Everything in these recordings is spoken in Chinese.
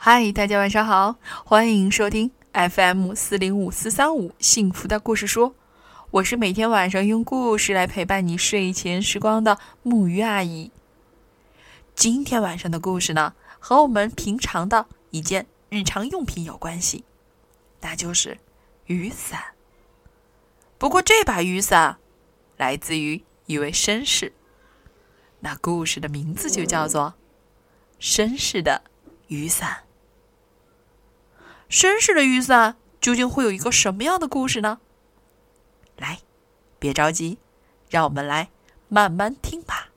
嗨，大家晚上好，欢迎收听 FM 四零五四三五幸福的故事书。我是每天晚上用故事来陪伴你睡前时光的木鱼阿姨。今天晚上的故事呢，和我们平常的一件日常用品有关系，那就是雨伞。不过这把雨伞来自于一位绅士，那故事的名字就叫做《绅士的雨伞》。绅士的雨伞究竟会有一个什么样的故事呢？来，别着急，让我们来慢慢听吧。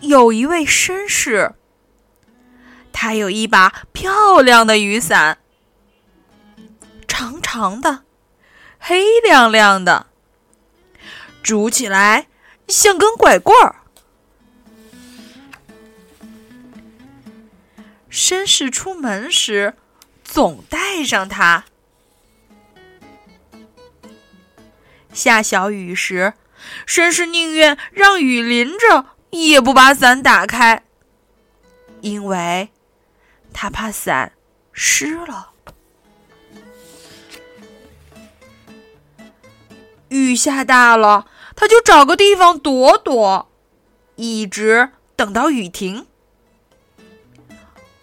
有一位绅士，他有一把漂亮的雨伞。长的，黑亮亮的，拄起来像根拐棍儿。绅士出门时总带上它。下小雨时，绅士宁愿让雨淋着，也不把伞打开，因为他怕伞湿了。雨下大了，他就找个地方躲躲，一直等到雨停，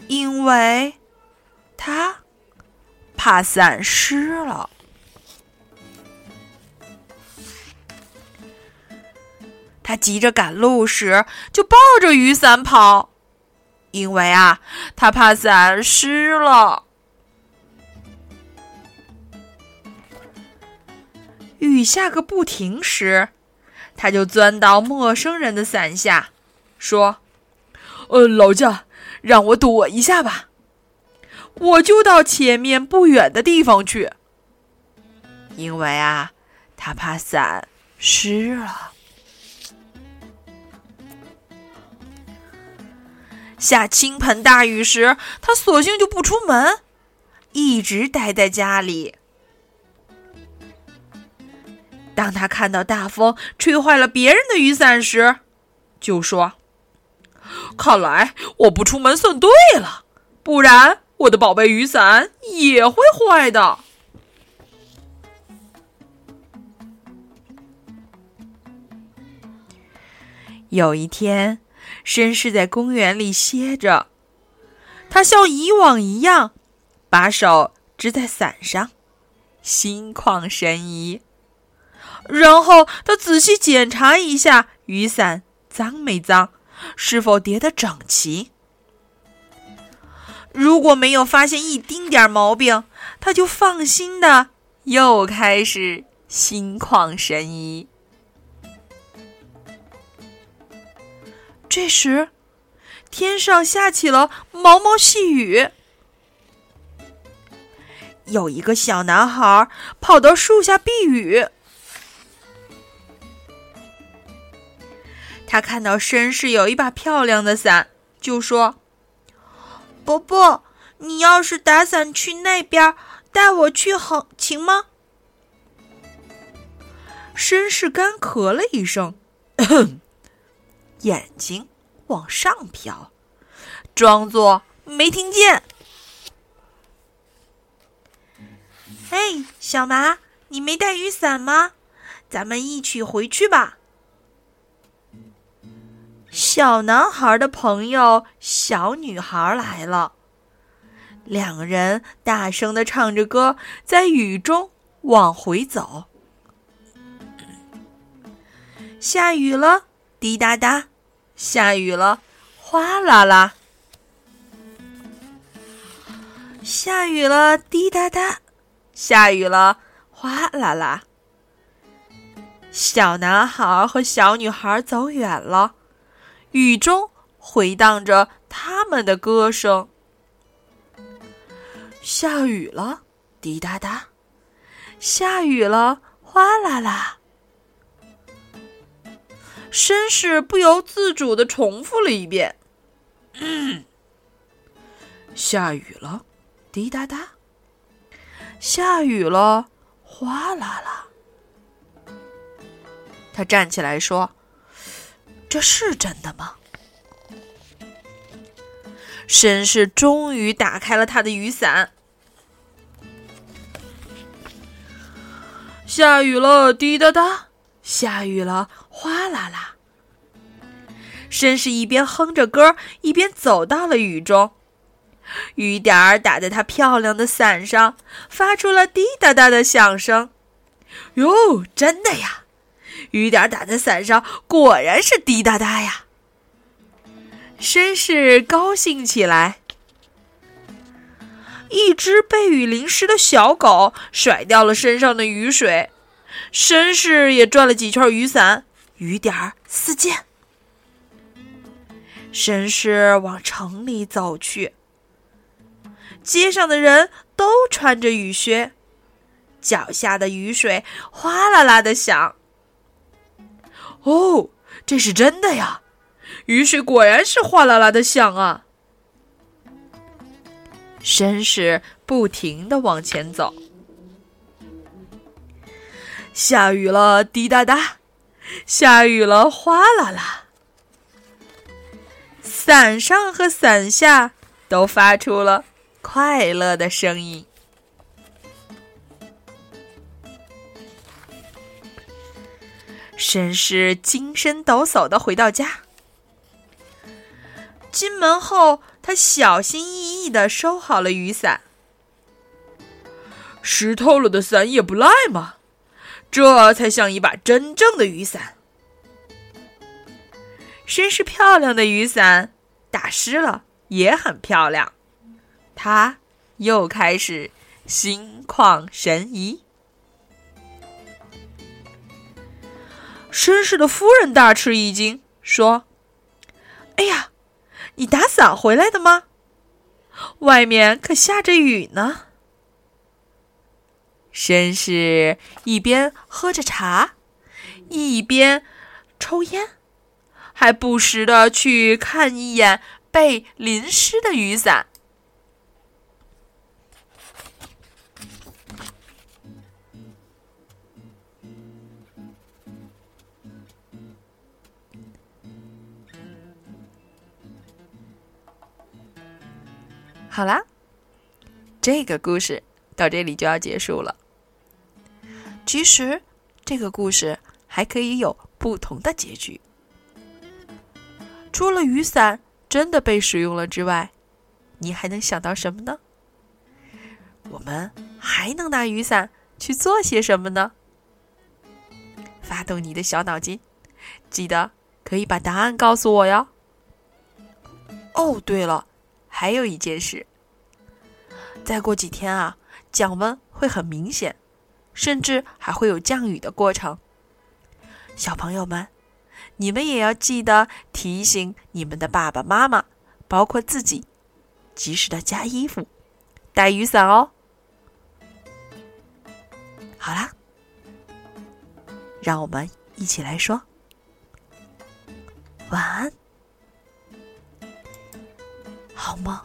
因为他怕伞湿了。他急着赶路时，就抱着雨伞跑，因为啊，他怕伞湿了。雨下个不停时，他就钻到陌生人的伞下，说：“呃，劳驾，让我躲一下吧，我就到前面不远的地方去。因为啊，他怕伞湿了。下倾盆大雨时，他索性就不出门，一直待在家里。”当他看到大风吹坏了别人的雨伞时，就说：“看来我不出门算对了，不然我的宝贝雨伞也会坏的。”有一天，绅士在公园里歇着，他像以往一样，把手支在伞上，心旷神怡。然后他仔细检查一下雨伞脏没脏，是否叠得整齐。如果没有发现一丁点毛病，他就放心的又开始心旷神怡。这时，天上下起了毛毛细雨。有一个小男孩跑到树下避雨。他看到绅士有一把漂亮的伞，就说：“伯伯，你要是打伞去那边，带我去好行吗？”绅士干咳了一声，眼睛往上瞟，装作没听见。“嘿，小麻，你没带雨伞吗？咱们一起回去吧。”小男孩的朋友小女孩来了，两人大声的唱着歌，在雨中往回走。下雨了，滴答答；下雨了，哗啦啦；下雨了，滴答答；下雨了，哗啦啦。小男孩和小女孩走远了。雨中回荡着他们的歌声。下雨了，滴答答；下雨了，哗啦啦。绅士不由自主的重复了一遍：“嗯，下雨了，滴答答；下雨了，哗啦啦。他站起来说：“这是真的吗？”绅士终于打开了他的雨伞。下雨了，滴答答；下雨了，哗啦啦。绅士一边哼着歌，一边走到了雨中。雨点儿打在他漂亮的伞上，发出了滴答答的响声。哟，真的呀！雨点打在伞上，果然是滴答答呀。绅士高兴起来。一只被雨淋湿的小狗甩掉了身上的雨水，绅士也转了几圈雨伞，雨点儿四溅。绅士往城里走去。街上的人都穿着雨靴，脚下的雨水哗啦啦的响。哦，这是真的呀！雨水果然是哗啦啦的响啊！绅士不停的往前走。下雨了，滴答答；下雨了，哗啦啦。伞上和伞下都发出了。快乐的声音。绅士精神抖擞的回到家，进门后，他小心翼翼的收好了雨伞。湿透了的伞也不赖嘛，这才像一把真正的雨伞。绅士漂亮的雨伞打湿了也很漂亮。他又开始心旷神怡。绅士的夫人大吃一惊，说：“哎呀，你打伞回来的吗？外面可下着雨呢。”绅士一边喝着茶，一边抽烟，还不时的去看一眼被淋湿的雨伞。好啦，这个故事到这里就要结束了。其实，这个故事还可以有不同的结局。除了雨伞真的被使用了之外，你还能想到什么呢？我们还能拿雨伞去做些什么呢？发动你的小脑筋，记得可以把答案告诉我哟。哦，对了，还有一件事。再过几天啊，降温会很明显，甚至还会有降雨的过程。小朋友们，你们也要记得提醒你们的爸爸妈妈，包括自己，及时的加衣服、带雨伞哦。好啦，让我们一起来说晚安，好梦。